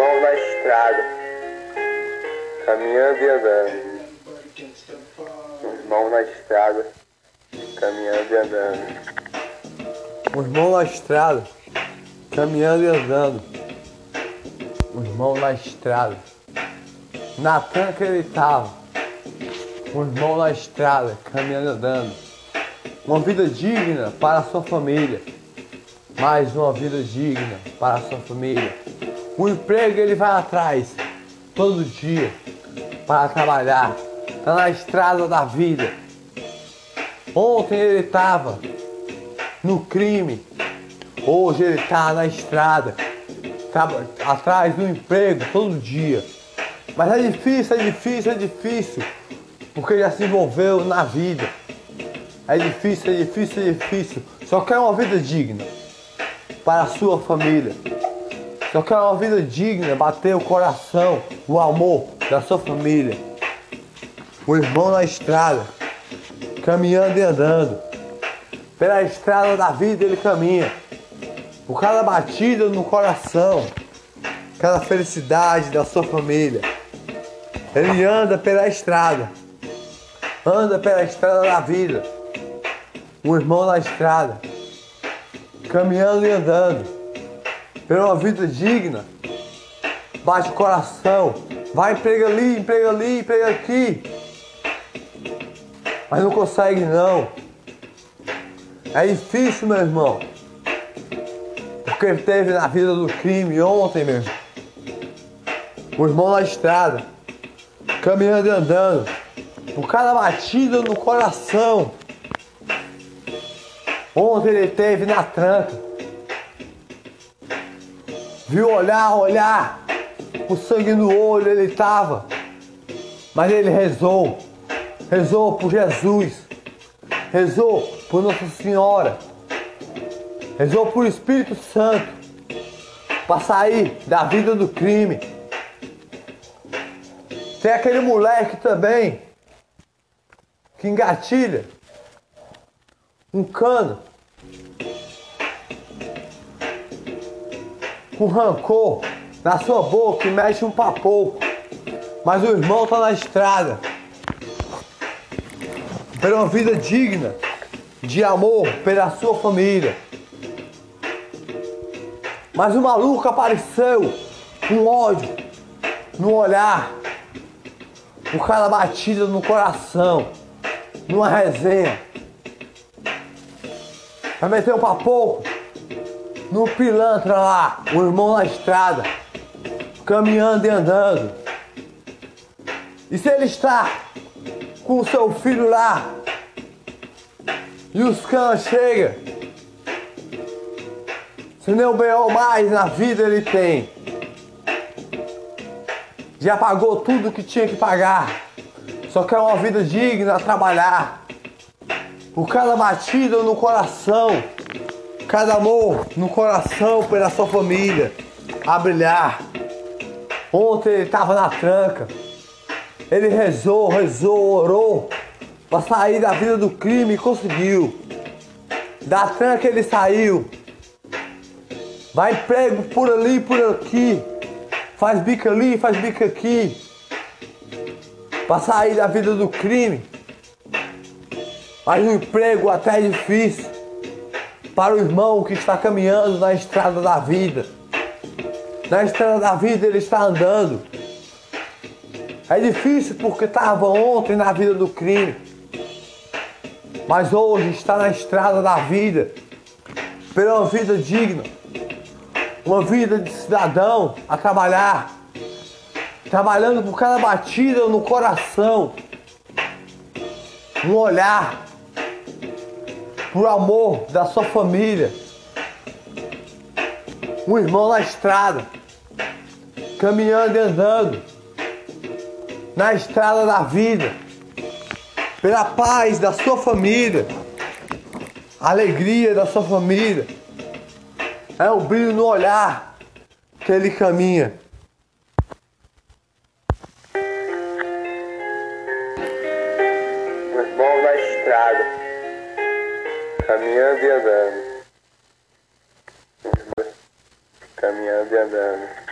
irmão na estrada, caminhando e andando. O irmão na estrada, caminhando e andando. O irmão na estrada, caminhando e andando. O irmão na estrada. Na tranca ele estava. O irmão na estrada, caminhando e andando. Uma vida digna para a sua família. Mais uma vida digna para a sua família. O emprego ele vai atrás todo dia para trabalhar. Está na estrada da vida. Ontem ele estava no crime. Hoje ele está na estrada, tá atrás do emprego todo dia. Mas é difícil, é difícil, é difícil, porque já se envolveu na vida. É difícil, é difícil, é difícil. Só quer uma vida digna para a sua família. Só quer uma vida digna, bater o coração, o amor da sua família. O irmão na estrada, caminhando e andando. Pela estrada da vida ele caminha. Por cada batida no coração, cada felicidade da sua família. Ele anda pela estrada. Anda pela estrada da vida. Um irmão na estrada. Caminhando e andando. Pela uma vida digna. Bate o coração. Vai, emprega ali, emprega ali, emprega aqui. Mas não consegue não. É difícil, meu irmão. Porque teve na vida do crime ontem mesmo. O irmão na estrada, caminhando e andando, por cada batida no coração. Ontem ele teve na tranca. Viu? Olhar, olhar, o sangue no olho ele estava. Mas ele rezou, rezou por Jesus, rezou por Nossa Senhora, rezou por Espírito Santo, para sair da vida do crime. Tem aquele moleque também que engatilha um cano com rancor na sua boca e mexe um papo. Mas o irmão tá na estrada. Pela uma vida digna de amor pela sua família. Mas o maluco apareceu com ódio no olhar, por cada batida no coração, numa resenha. Vai meter um papo no pilantra lá, o irmão na estrada, caminhando e andando. E se ele está com o seu filho lá, e os cães chegam, se nem o B.O. mais na vida ele tem, já pagou tudo que tinha que pagar, só quer uma vida digna, trabalhar, por cada batida no coração, cada amor no coração pela sua família, a brilhar. Ontem ele estava na tranca, ele rezou, rezou, orou para sair da vida do crime e conseguiu. Da tranca ele saiu. Vai emprego por ali, por aqui. Faz bica ali, faz bica aqui. Para sair da vida do crime. Mas o emprego até é difícil. Para o irmão que está caminhando na estrada da vida. Na estrada da vida ele está andando. É difícil porque estava ontem na vida do crime. Mas hoje está na estrada da vida. Pela uma vida digna. Uma vida de cidadão a trabalhar. Trabalhando por cada batida no coração. Um olhar. Por amor da sua família. Um irmão na estrada. Caminhando e andando na estrada da vida, pela paz da sua família, alegria da sua família. É o brilho no olhar que ele caminha. O irmão na estrada, caminhando e andando. Caminhando e andando.